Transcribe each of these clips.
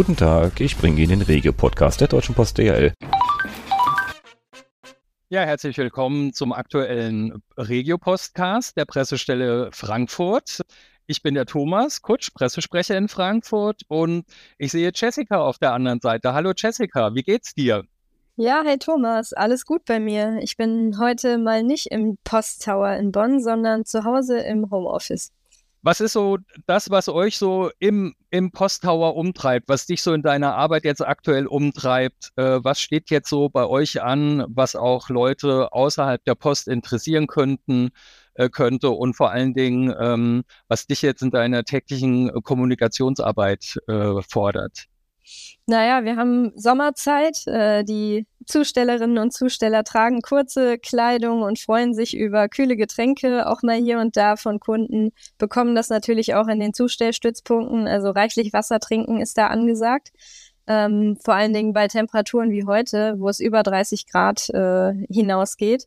Guten Tag, ich bringe Ihnen den Regio-Podcast der Deutschen Post DHL. Ja, herzlich willkommen zum aktuellen Regio-Postcast der Pressestelle Frankfurt. Ich bin der Thomas Kutsch, Pressesprecher in Frankfurt und ich sehe Jessica auf der anderen Seite. Hallo Jessica, wie geht's dir? Ja, hey Thomas, alles gut bei mir. Ich bin heute mal nicht im Posttower in Bonn, sondern zu Hause im Homeoffice. Was ist so das, was euch so im, im Posttower umtreibt, was dich so in deiner Arbeit jetzt aktuell umtreibt? Äh, was steht jetzt so bei euch an, was auch Leute außerhalb der Post interessieren könnten, äh, könnte und vor allen Dingen, ähm, was dich jetzt in deiner täglichen Kommunikationsarbeit äh, fordert? Naja, wir haben Sommerzeit. Äh, die Zustellerinnen und Zusteller tragen kurze Kleidung und freuen sich über kühle Getränke, auch mal hier und da von Kunden, bekommen das natürlich auch in den Zustellstützpunkten. Also reichlich Wasser trinken ist da angesagt. Ähm, vor allen Dingen bei Temperaturen wie heute, wo es über 30 Grad äh, hinausgeht.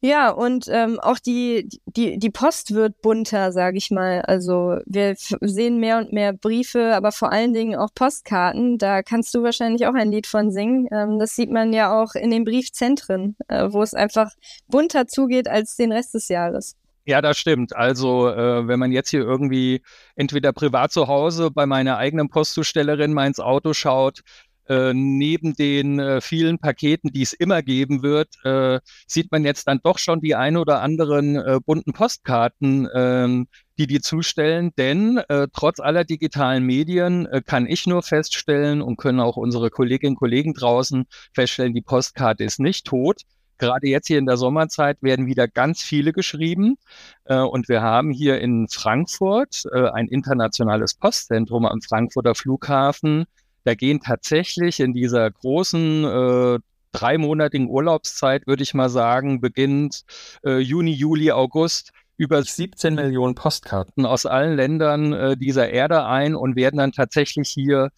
Ja, und ähm, auch die, die, die Post wird bunter, sage ich mal. Also wir sehen mehr und mehr Briefe, aber vor allen Dingen auch Postkarten. Da kannst du wahrscheinlich auch ein Lied von singen. Ähm, das sieht man ja auch in den Briefzentren, äh, wo es einfach bunter zugeht als den Rest des Jahres. Ja, das stimmt. Also äh, wenn man jetzt hier irgendwie entweder privat zu Hause bei meiner eigenen Postzustellerin mal ins Auto schaut, äh, neben den äh, vielen Paketen, die es immer geben wird, äh, sieht man jetzt dann doch schon die ein oder anderen äh, bunten Postkarten, ähm, die die zustellen. Denn äh, trotz aller digitalen Medien äh, kann ich nur feststellen und können auch unsere Kolleginnen und Kollegen draußen feststellen, die Postkarte ist nicht tot. Gerade jetzt hier in der Sommerzeit werden wieder ganz viele geschrieben. Äh, und wir haben hier in Frankfurt äh, ein internationales Postzentrum am Frankfurter Flughafen, da gehen tatsächlich in dieser großen äh, dreimonatigen Urlaubszeit, würde ich mal sagen, beginnt äh, Juni, Juli, August, über 17 Millionen Postkarten. aus allen Ländern äh, dieser Erde ein und werden dann tatsächlich hier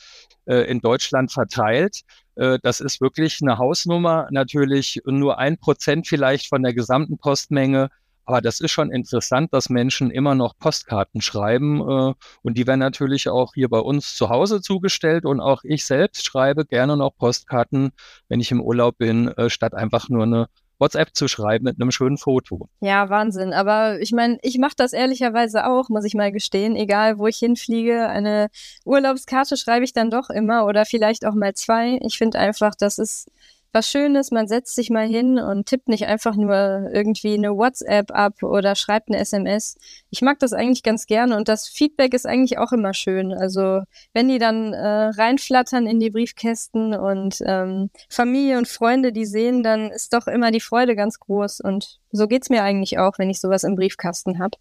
äh, in Deutschland verteilt. Äh, das ist wirklich eine Hausnummer, natürlich nur ein Prozent vielleicht von der gesamten Postmenge, aber das ist schon interessant, dass Menschen immer noch Postkarten schreiben äh, und die werden natürlich auch hier bei uns zu Hause zugestellt und auch ich selbst schreibe gerne noch Postkarten, wenn ich im Urlaub bin, äh, statt einfach nur eine WhatsApp zu schreiben mit einem schönen Foto. Ja, Wahnsinn. Aber ich meine, ich mache das ehrlicherweise auch, muss ich mal gestehen. Egal, wo ich hinfliege, eine Urlaubskarte schreibe ich dann doch immer oder vielleicht auch mal zwei. Ich finde einfach, das ist was Schönes, man setzt sich mal hin und tippt nicht einfach nur irgendwie eine WhatsApp ab oder schreibt eine SMS. Ich mag das eigentlich ganz gerne und das Feedback ist eigentlich auch immer schön. Also wenn die dann äh, reinflattern in die Briefkästen und ähm, Familie und Freunde die sehen, dann ist doch immer die Freude ganz groß und so geht's mir eigentlich auch, wenn ich sowas im Briefkasten hab.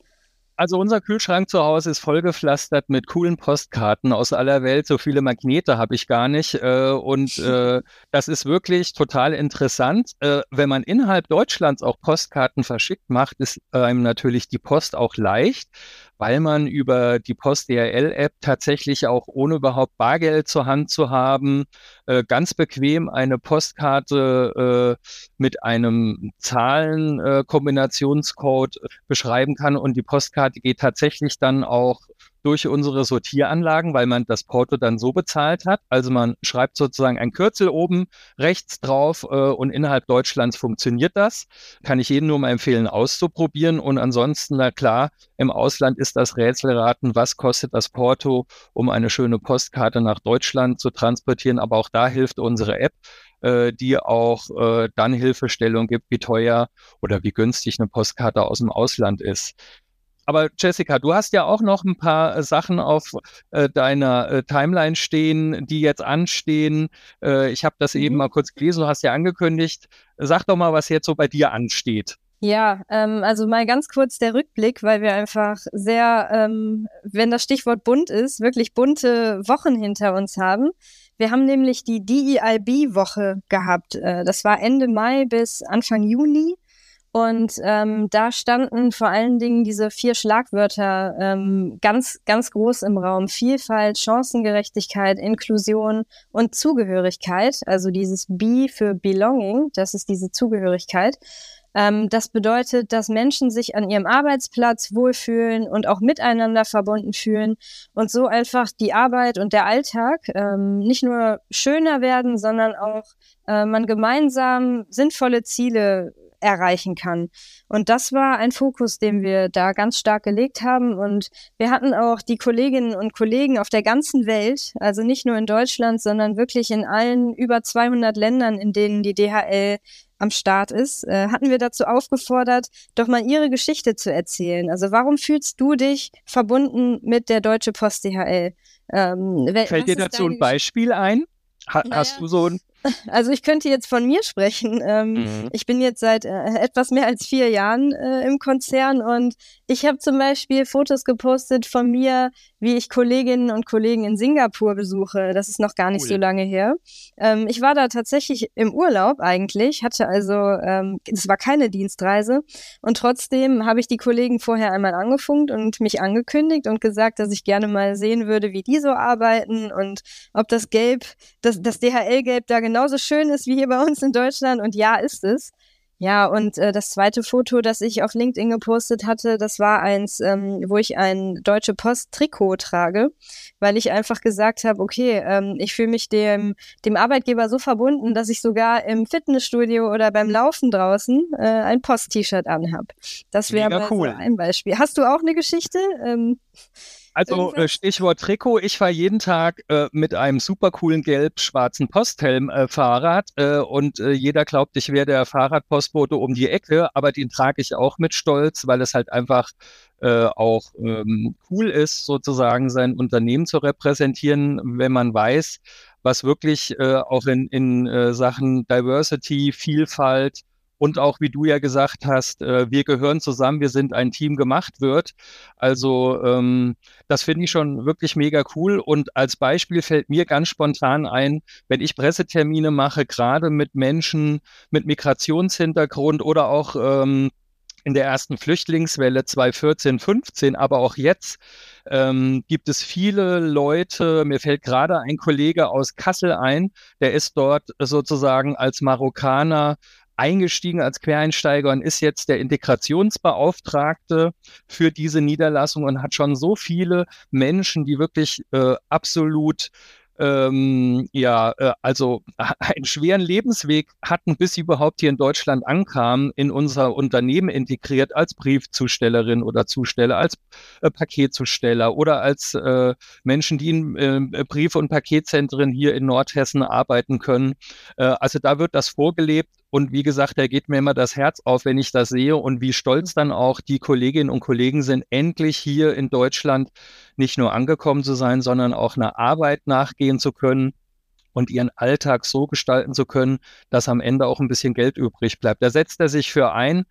Also unser Kühlschrank zu Hause ist vollgepflastert mit coolen Postkarten aus aller Welt. So viele Magnete habe ich gar nicht. Äh, und äh, das ist wirklich total interessant. Äh, wenn man innerhalb Deutschlands auch Postkarten verschickt, macht es einem natürlich die Post auch leicht weil man über die Post DRL-App tatsächlich auch ohne überhaupt Bargeld zur Hand zu haben, äh, ganz bequem eine Postkarte äh, mit einem Zahlenkombinationscode äh, beschreiben kann. Und die Postkarte geht tatsächlich dann auch durch unsere Sortieranlagen, weil man das Porto dann so bezahlt hat. Also man schreibt sozusagen ein Kürzel oben rechts drauf äh, und innerhalb Deutschlands funktioniert das. Kann ich jedem nur mal empfehlen, auszuprobieren. Und ansonsten, na klar, im Ausland ist das Rätselraten, was kostet das Porto, um eine schöne Postkarte nach Deutschland zu transportieren. Aber auch da hilft unsere App äh, die auch äh, dann Hilfestellung gibt, wie teuer oder wie günstig eine Postkarte aus dem Ausland ist. Aber Jessica, du hast ja auch noch ein paar äh, Sachen auf äh, deiner äh, Timeline stehen, die jetzt anstehen. Äh, ich habe das mhm. eben mal kurz gelesen, du hast ja angekündigt. Sag doch mal, was jetzt so bei dir ansteht. Ja, ähm, also mal ganz kurz der Rückblick, weil wir einfach sehr, ähm, wenn das Stichwort bunt ist, wirklich bunte Wochen hinter uns haben. Wir haben nämlich die DEIB-Woche gehabt. Äh, das war Ende Mai bis Anfang Juni. Und ähm, da standen vor allen Dingen diese vier Schlagwörter ähm, ganz, ganz groß im Raum. Vielfalt, Chancengerechtigkeit, Inklusion und Zugehörigkeit. Also dieses B für Belonging, das ist diese Zugehörigkeit. Ähm, das bedeutet, dass Menschen sich an ihrem Arbeitsplatz wohlfühlen und auch miteinander verbunden fühlen und so einfach die Arbeit und der Alltag ähm, nicht nur schöner werden, sondern auch äh, man gemeinsam sinnvolle Ziele erreichen kann. Und das war ein Fokus, den wir da ganz stark gelegt haben. Und wir hatten auch die Kolleginnen und Kollegen auf der ganzen Welt, also nicht nur in Deutschland, sondern wirklich in allen über 200 Ländern, in denen die DHL am Start ist, äh, hatten wir dazu aufgefordert, doch mal ihre Geschichte zu erzählen. Also warum fühlst du dich verbunden mit der Deutsche Post DHL? Ähm, Fällt dir dazu ein Beispiel ein? Ha naja, hast du so ein also ich könnte jetzt von mir sprechen. Ähm, mhm. Ich bin jetzt seit äh, etwas mehr als vier Jahren äh, im Konzern und ich habe zum Beispiel Fotos gepostet von mir, wie ich Kolleginnen und Kollegen in Singapur besuche. Das ist noch gar nicht cool. so lange her. Ähm, ich war da tatsächlich im Urlaub eigentlich, hatte also, ähm, es war keine Dienstreise und trotzdem habe ich die Kollegen vorher einmal angefunkt und mich angekündigt und gesagt, dass ich gerne mal sehen würde, wie die so arbeiten und ob das Gelb, das, das DHL-Gelb da genauso schön ist wie hier bei uns in Deutschland. Und ja, ist es. Ja, und äh, das zweite Foto, das ich auf LinkedIn gepostet hatte, das war eins, ähm, wo ich ein Deutsche Post Trikot trage, weil ich einfach gesagt habe, okay, ähm, ich fühle mich dem, dem Arbeitgeber so verbunden, dass ich sogar im Fitnessstudio oder beim Laufen draußen äh, ein Post-T-Shirt anhab. Das wäre cool. so ein Beispiel. Hast du auch eine Geschichte? Ähm, also äh, Stichwort Trikot. Ich fahre jeden Tag äh, mit einem super coolen gelb-schwarzen Posthelm äh, Fahrrad äh, und äh, jeder glaubt, ich wäre der Fahrradpostbote um die Ecke, aber den trage ich auch mit Stolz, weil es halt einfach äh, auch ähm, cool ist, sozusagen sein Unternehmen zu repräsentieren, wenn man weiß, was wirklich auch in, in Sachen Diversity, Vielfalt, und auch, wie du ja gesagt hast, äh, wir gehören zusammen, wir sind ein Team gemacht wird. Also ähm, das finde ich schon wirklich mega cool. Und als Beispiel fällt mir ganz spontan ein, wenn ich Pressetermine mache, gerade mit Menschen mit Migrationshintergrund oder auch ähm, in der ersten Flüchtlingswelle 2014, 15, aber auch jetzt ähm, gibt es viele Leute, mir fällt gerade ein Kollege aus Kassel ein, der ist dort sozusagen als Marokkaner eingestiegen als Quereinsteiger und ist jetzt der Integrationsbeauftragte für diese Niederlassung und hat schon so viele Menschen, die wirklich äh, absolut ähm, ja, äh, also einen schweren Lebensweg hatten, bis sie überhaupt hier in Deutschland ankamen, in unser Unternehmen integriert als Briefzustellerin oder Zusteller, als äh, Paketzusteller oder als äh, Menschen, die in äh, Brief- und Paketzentren hier in Nordhessen arbeiten können. Äh, also da wird das vorgelebt und wie gesagt, da geht mir immer das Herz auf, wenn ich das sehe und wie stolz dann auch die Kolleginnen und Kollegen sind, endlich hier in Deutschland nicht nur angekommen zu sein, sondern auch einer Arbeit nachgehen zu können und ihren Alltag so gestalten zu können, dass am Ende auch ein bisschen Geld übrig bleibt. Da setzt er sich für ein.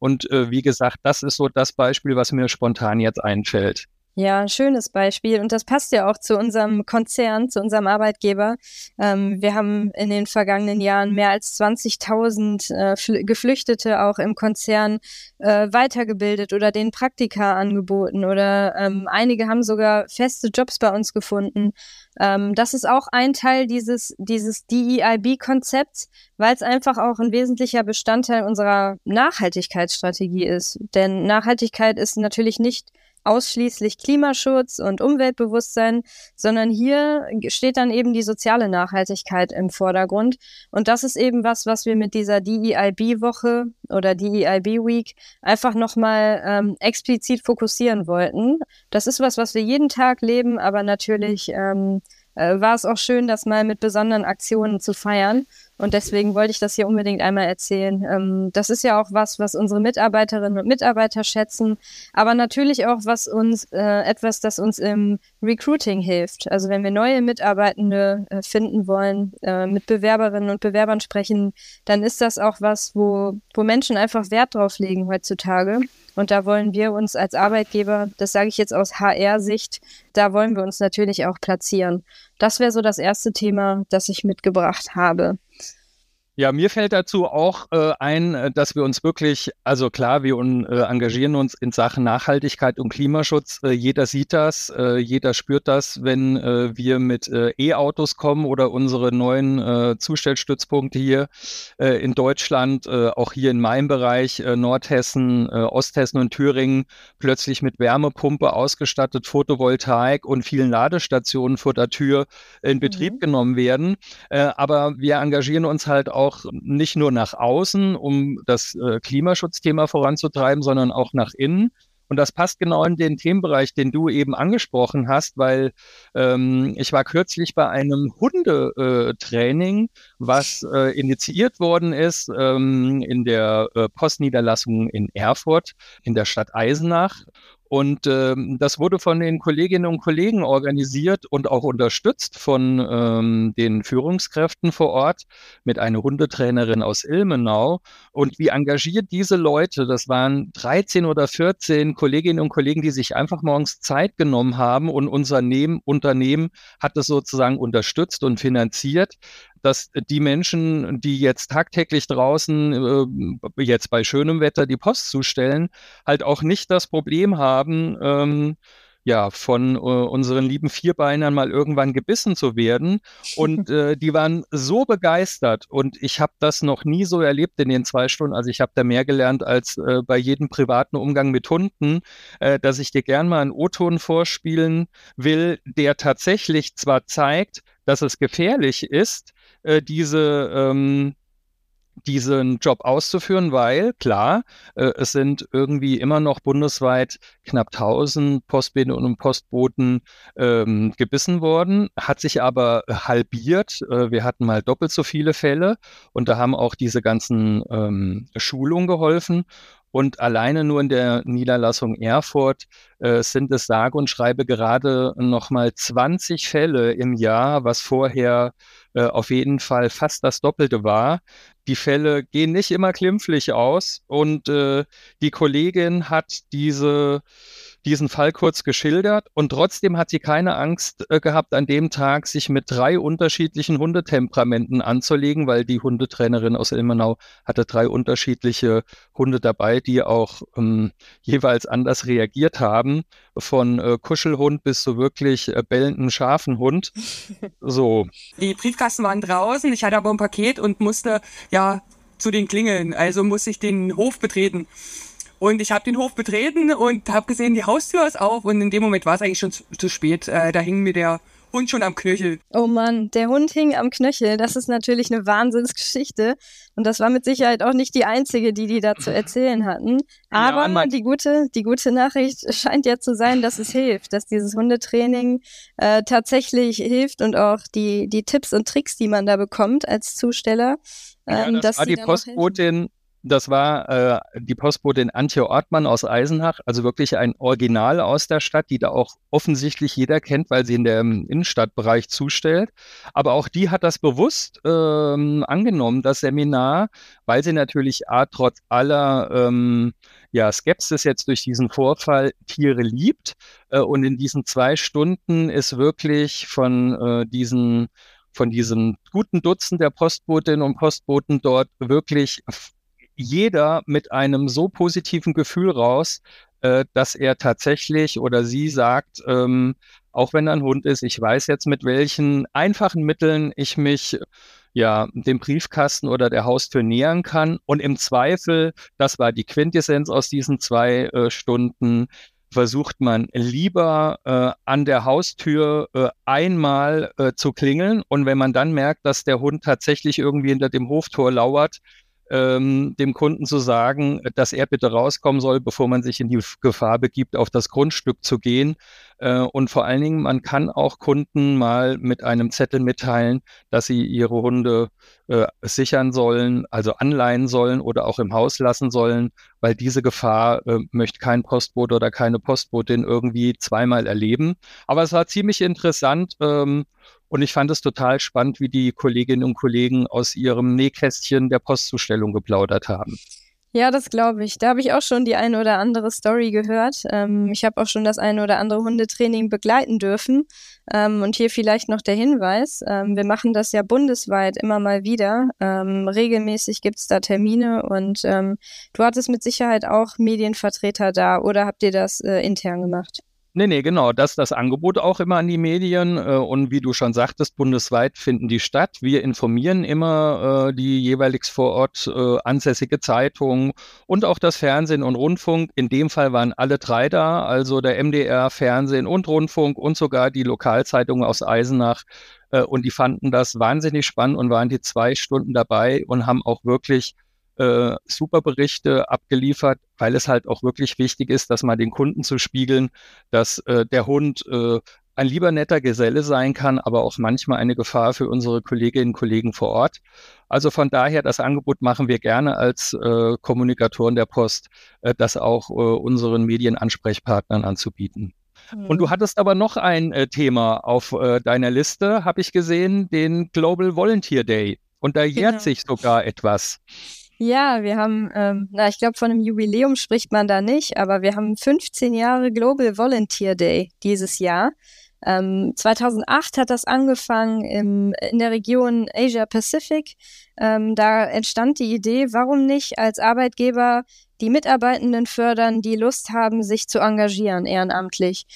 Und äh, wie gesagt, das ist so das Beispiel, was mir spontan jetzt einfällt. Ja, ein schönes Beispiel. Und das passt ja auch zu unserem Konzern, zu unserem Arbeitgeber. Ähm, wir haben in den vergangenen Jahren mehr als 20.000 äh, Geflüchtete auch im Konzern äh, weitergebildet oder den Praktika angeboten oder ähm, einige haben sogar feste Jobs bei uns gefunden. Ähm, das ist auch ein Teil dieses, dieses DEIB-Konzepts, weil es einfach auch ein wesentlicher Bestandteil unserer Nachhaltigkeitsstrategie ist. Denn Nachhaltigkeit ist natürlich nicht ausschließlich Klimaschutz und Umweltbewusstsein, sondern hier steht dann eben die soziale Nachhaltigkeit im Vordergrund. Und das ist eben was, was wir mit dieser DEIB-Woche oder DEIB-Week einfach nochmal ähm, explizit fokussieren wollten. Das ist was, was wir jeden Tag leben, aber natürlich ähm, äh, war es auch schön, das mal mit besonderen Aktionen zu feiern. Und deswegen wollte ich das hier unbedingt einmal erzählen. Ähm, das ist ja auch was, was unsere Mitarbeiterinnen und Mitarbeiter schätzen, aber natürlich auch was uns äh, etwas, das uns im Recruiting hilft. Also wenn wir neue Mitarbeitende äh, finden wollen, äh, mit Bewerberinnen und Bewerbern sprechen, dann ist das auch was, wo, wo Menschen einfach Wert drauf legen heutzutage. Und da wollen wir uns als Arbeitgeber, das sage ich jetzt aus HR-Sicht, da wollen wir uns natürlich auch platzieren. Das wäre so das erste Thema, das ich mitgebracht habe. Ja, mir fällt dazu auch äh, ein, äh, dass wir uns wirklich, also klar, wir un, äh, engagieren uns in Sachen Nachhaltigkeit und Klimaschutz. Äh, jeder sieht das, äh, jeder spürt das, wenn äh, wir mit E-Autos kommen oder unsere neuen Zustellstützpunkte hier in Deutschland, auch hier in meinem Bereich, Nordhessen, Osthessen und Thüringen, plötzlich mit Wärmepumpe ausgestattet, Photovoltaik und vielen Ladestationen vor der Tür in Betrieb mhm. genommen werden. aber wir engagieren uns halt auch auch nicht nur nach außen, um das äh, Klimaschutzthema voranzutreiben, sondern auch nach innen. Und das passt genau in den Themenbereich, den du eben angesprochen hast, weil ähm, ich war kürzlich bei einem Hundetraining, äh, was äh, initiiert worden ist ähm, in der äh, Postniederlassung in Erfurt in der Stadt Eisenach. Und ähm, das wurde von den Kolleginnen und Kollegen organisiert und auch unterstützt von ähm, den Führungskräften vor Ort mit einer Hundetrainerin aus Ilmenau. Und wie engagiert diese Leute, das waren 13 oder 14 Kolleginnen und Kollegen, die sich einfach morgens Zeit genommen haben und unser Unternehmen hat es sozusagen unterstützt und finanziert, dass die Menschen, die jetzt tagtäglich draußen, äh, jetzt bei schönem Wetter die Post zustellen, halt auch nicht das Problem haben, ähm, ja, von äh, unseren lieben Vierbeinern mal irgendwann gebissen zu werden. Und äh, die waren so begeistert. Und ich habe das noch nie so erlebt in den zwei Stunden. Also ich habe da mehr gelernt als äh, bei jedem privaten Umgang mit Hunden, äh, dass ich dir gern mal einen O-Ton vorspielen will, der tatsächlich zwar zeigt, dass es gefährlich ist, äh, diese ähm, diesen Job auszuführen, weil klar, äh, es sind irgendwie immer noch bundesweit knapp 1000 Postboten und Postboten ähm, gebissen worden, hat sich aber halbiert. Äh, wir hatten mal doppelt so viele Fälle und da haben auch diese ganzen ähm, Schulungen geholfen. Und alleine nur in der Niederlassung Erfurt äh, sind es sage und schreibe gerade nochmal 20 Fälle im Jahr, was vorher äh, auf jeden Fall fast das Doppelte war. Die Fälle gehen nicht immer klimpflich aus und äh, die Kollegin hat diese diesen Fall kurz geschildert und trotzdem hat sie keine Angst äh, gehabt, an dem Tag sich mit drei unterschiedlichen Hundetemperamenten anzulegen, weil die Hundetrainerin aus Ilmenau hatte drei unterschiedliche Hunde dabei, die auch ähm, jeweils anders reagiert haben, von äh, Kuschelhund bis zu wirklich äh, bellenden scharfen Hund. So. Die Briefkasten waren draußen, ich hatte aber ein Paket und musste ja zu den Klingeln, also musste ich den Hof betreten. Und ich habe den Hof betreten und habe gesehen, die Haustür ist auf und in dem Moment war es eigentlich schon zu, zu spät. Äh, da hing mir der Hund schon am Knöchel. Oh Mann, der Hund hing am Knöchel. Das ist natürlich eine Wahnsinnsgeschichte. Und das war mit Sicherheit auch nicht die einzige, die die da zu erzählen hatten. Aber ja, die, gute, die gute Nachricht scheint ja zu sein, dass es hilft, dass dieses Hundetraining äh, tatsächlich hilft und auch die, die Tipps und Tricks, die man da bekommt als Zusteller. Ähm, ja, das war die Postbotin das war äh, die Postbotin Antje Ortmann aus Eisenach, also wirklich ein Original aus der Stadt, die da auch offensichtlich jeder kennt, weil sie in dem Innenstadtbereich zustellt. Aber auch die hat das bewusst ähm, angenommen, das Seminar, weil sie natürlich A, trotz aller ähm, ja, Skepsis jetzt durch diesen Vorfall Tiere liebt. Äh, und in diesen zwei Stunden ist wirklich von äh, diesen von diesem guten Dutzend der Postbotinnen und Postboten dort wirklich jeder mit einem so positiven Gefühl raus, äh, dass er tatsächlich oder sie sagt, ähm, auch wenn er ein Hund ist, ich weiß jetzt, mit welchen einfachen Mitteln ich mich ja dem Briefkasten oder der Haustür nähern kann. Und im Zweifel, das war die Quintessenz aus diesen zwei äh, Stunden, versucht man lieber äh, an der Haustür äh, einmal äh, zu klingeln. Und wenn man dann merkt, dass der Hund tatsächlich irgendwie hinter dem Hoftor lauert, ähm, dem Kunden zu sagen, dass er bitte rauskommen soll, bevor man sich in die Gefahr begibt, auf das Grundstück zu gehen. Äh, und vor allen Dingen, man kann auch Kunden mal mit einem Zettel mitteilen, dass sie ihre Hunde äh, sichern sollen, also anleihen sollen oder auch im Haus lassen sollen, weil diese Gefahr äh, möchte kein Postbote oder keine Postbotin irgendwie zweimal erleben. Aber es war ziemlich interessant. Ähm, und ich fand es total spannend, wie die Kolleginnen und Kollegen aus ihrem Nähkästchen der Postzustellung geplaudert haben. Ja, das glaube ich. Da habe ich auch schon die eine oder andere Story gehört. Ähm, ich habe auch schon das eine oder andere Hundetraining begleiten dürfen. Ähm, und hier vielleicht noch der Hinweis. Ähm, wir machen das ja bundesweit immer mal wieder. Ähm, regelmäßig gibt's da Termine und ähm, du hattest mit Sicherheit auch Medienvertreter da oder habt ihr das äh, intern gemacht? Nee, nee, genau. Das ist das Angebot auch immer an die Medien. Äh, und wie du schon sagtest, bundesweit finden die statt. Wir informieren immer äh, die jeweilig vor Ort äh, ansässige Zeitung und auch das Fernsehen und Rundfunk. In dem Fall waren alle drei da, also der MDR, Fernsehen und Rundfunk und sogar die Lokalzeitung aus Eisenach. Und die fanden das wahnsinnig spannend und waren die zwei Stunden dabei und haben auch wirklich äh, super Berichte abgeliefert, weil es halt auch wirklich wichtig ist, dass man den Kunden zu spiegeln, dass äh, der Hund äh, ein lieber netter Geselle sein kann, aber auch manchmal eine Gefahr für unsere Kolleginnen und Kollegen vor Ort. Also von daher, das Angebot machen wir gerne als äh, Kommunikatoren der Post, äh, das auch äh, unseren Medienansprechpartnern anzubieten. Mhm. Und du hattest aber noch ein äh, Thema auf äh, deiner Liste, habe ich gesehen, den Global Volunteer Day. Und da jährt genau. sich sogar etwas. Ja, wir haben, ähm, na, ich glaube, von einem Jubiläum spricht man da nicht, aber wir haben 15 Jahre Global Volunteer Day dieses Jahr. Ähm, 2008 hat das angefangen im, in der Region Asia Pacific. Ähm, da entstand die Idee, warum nicht als Arbeitgeber die Mitarbeitenden fördern, die Lust haben, sich zu engagieren ehrenamtlich.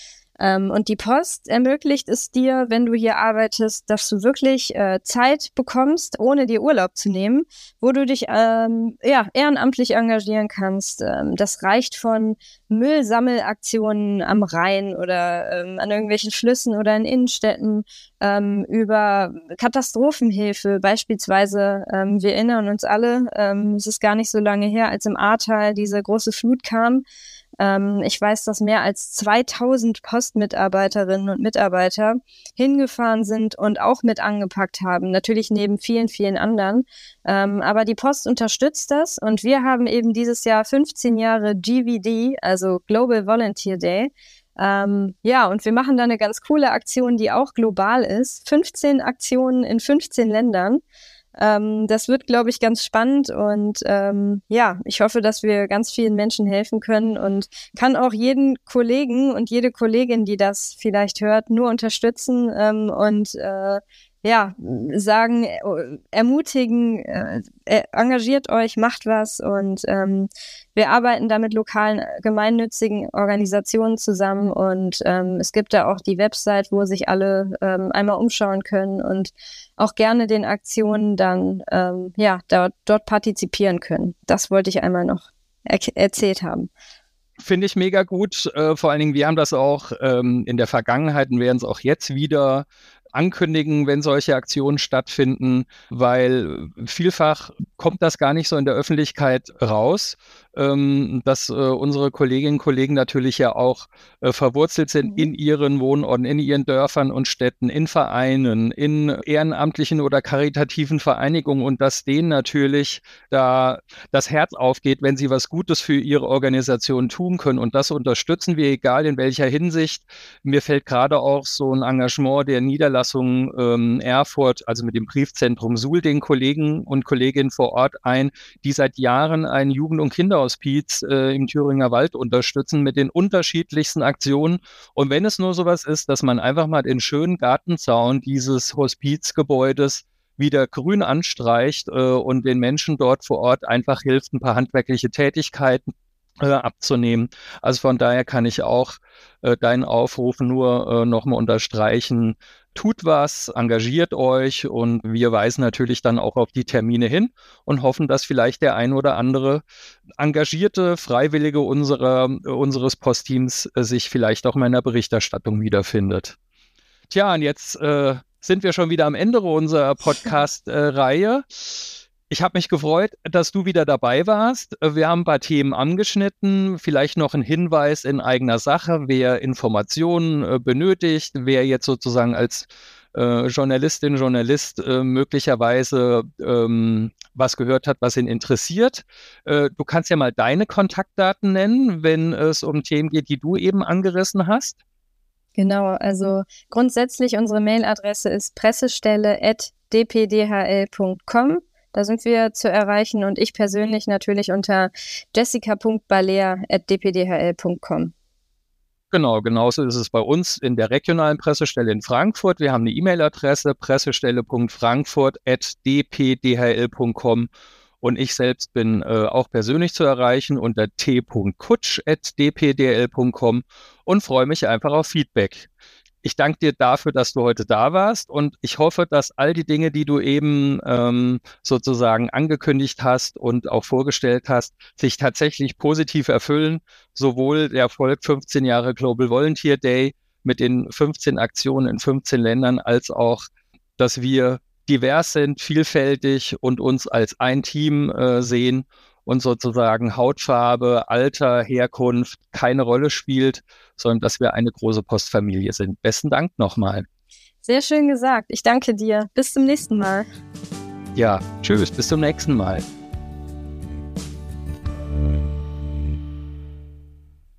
Ähm, und die Post ermöglicht es dir, wenn du hier arbeitest, dass du wirklich äh, Zeit bekommst, ohne dir Urlaub zu nehmen, wo du dich ähm, ja, ehrenamtlich engagieren kannst. Ähm, das reicht von Müllsammelaktionen am Rhein oder ähm, an irgendwelchen Flüssen oder in Innenstädten ähm, über Katastrophenhilfe. Beispielsweise, ähm, wir erinnern uns alle, es ist gar nicht so lange her, als im Ahrtal diese große Flut kam. Ähm, ich weiß, dass mehr als 2000 Postmitarbeiterinnen und Mitarbeiter hingefahren sind und auch mit angepackt haben. Natürlich neben vielen, vielen anderen. Ähm, aber die Post unterstützt das und wir haben eben dieses Jahr 15 Jahre GVD, also Global Volunteer Day. Ähm, ja, und wir machen da eine ganz coole Aktion, die auch global ist. 15 Aktionen in 15 Ländern. Ähm, das wird, glaube ich, ganz spannend und ähm, ja, ich hoffe, dass wir ganz vielen Menschen helfen können und kann auch jeden Kollegen und jede Kollegin, die das vielleicht hört, nur unterstützen ähm, und äh, ja, sagen, äh, ermutigen, äh, äh, engagiert euch, macht was und ähm, wir arbeiten da mit lokalen äh, gemeinnützigen Organisationen zusammen und ähm, es gibt da auch die Website, wo sich alle ähm, einmal umschauen können und auch gerne den Aktionen dann ähm, ja dort, dort partizipieren können. Das wollte ich einmal noch er erzählt haben. Finde ich mega gut. Äh, vor allen Dingen, wir haben das auch ähm, in der Vergangenheit und werden es auch jetzt wieder ankündigen, wenn solche Aktionen stattfinden, weil vielfach kommt das gar nicht so in der Öffentlichkeit raus ähm, dass äh, unsere Kolleginnen und Kollegen natürlich ja auch äh, verwurzelt sind mhm. in ihren Wohnorten, in ihren Dörfern und Städten, in Vereinen, in ehrenamtlichen oder karitativen Vereinigungen und dass denen natürlich da das Herz aufgeht, wenn sie was Gutes für ihre Organisation tun können. Und das unterstützen wir, egal in welcher Hinsicht. Mir fällt gerade auch so ein Engagement der Niederlassung ähm, Erfurt, also mit dem Briefzentrum Suhl, den Kollegen und Kolleginnen vor Ort ein, die seit Jahren ein Jugend- und Kinder Kinderhospiz äh, im Thüringer Wald unterstützen mit den unterschiedlichsten Aktionen. Und wenn es nur sowas ist, dass man einfach mal den schönen Gartenzaun dieses Hospizgebäudes wieder grün anstreicht äh, und den Menschen dort vor Ort einfach hilft, ein paar handwerkliche Tätigkeiten äh, abzunehmen. Also von daher kann ich auch äh, deinen Aufruf nur äh, nochmal unterstreichen tut was, engagiert euch und wir weisen natürlich dann auch auf die Termine hin und hoffen, dass vielleicht der ein oder andere engagierte Freiwillige unserer, unseres Postteams äh, sich vielleicht auch in meiner Berichterstattung wiederfindet. Tja, und jetzt äh, sind wir schon wieder am Ende unserer Podcast-Reihe. Ich habe mich gefreut, dass du wieder dabei warst. Wir haben ein paar Themen angeschnitten. Vielleicht noch ein Hinweis in eigener Sache, wer Informationen äh, benötigt, wer jetzt sozusagen als äh, Journalistin, Journalist äh, möglicherweise ähm, was gehört hat, was ihn interessiert. Äh, du kannst ja mal deine Kontaktdaten nennen, wenn es um Themen geht, die du eben angerissen hast. Genau, also grundsätzlich unsere Mailadresse ist pressestelle.dpdhl.com. Da sind wir zu erreichen und ich persönlich natürlich unter jessica.baler.dpdhl.com. Genau, genauso ist es bei uns in der regionalen Pressestelle in Frankfurt. Wir haben eine E-Mail-Adresse pressestelle.frankfurt.dpdhl.com und ich selbst bin äh, auch persönlich zu erreichen unter t.kutsch.dpdl.com und freue mich einfach auf Feedback. Ich danke dir dafür, dass du heute da warst und ich hoffe, dass all die Dinge, die du eben ähm, sozusagen angekündigt hast und auch vorgestellt hast, sich tatsächlich positiv erfüllen. Sowohl der Erfolg 15 Jahre Global Volunteer Day mit den 15 Aktionen in 15 Ländern, als auch, dass wir divers sind, vielfältig und uns als ein Team äh, sehen und sozusagen Hautfarbe, Alter, Herkunft keine Rolle spielt, sondern dass wir eine große Postfamilie sind. Besten Dank nochmal. Sehr schön gesagt. Ich danke dir. Bis zum nächsten Mal. Ja, tschüss. Bis zum nächsten Mal.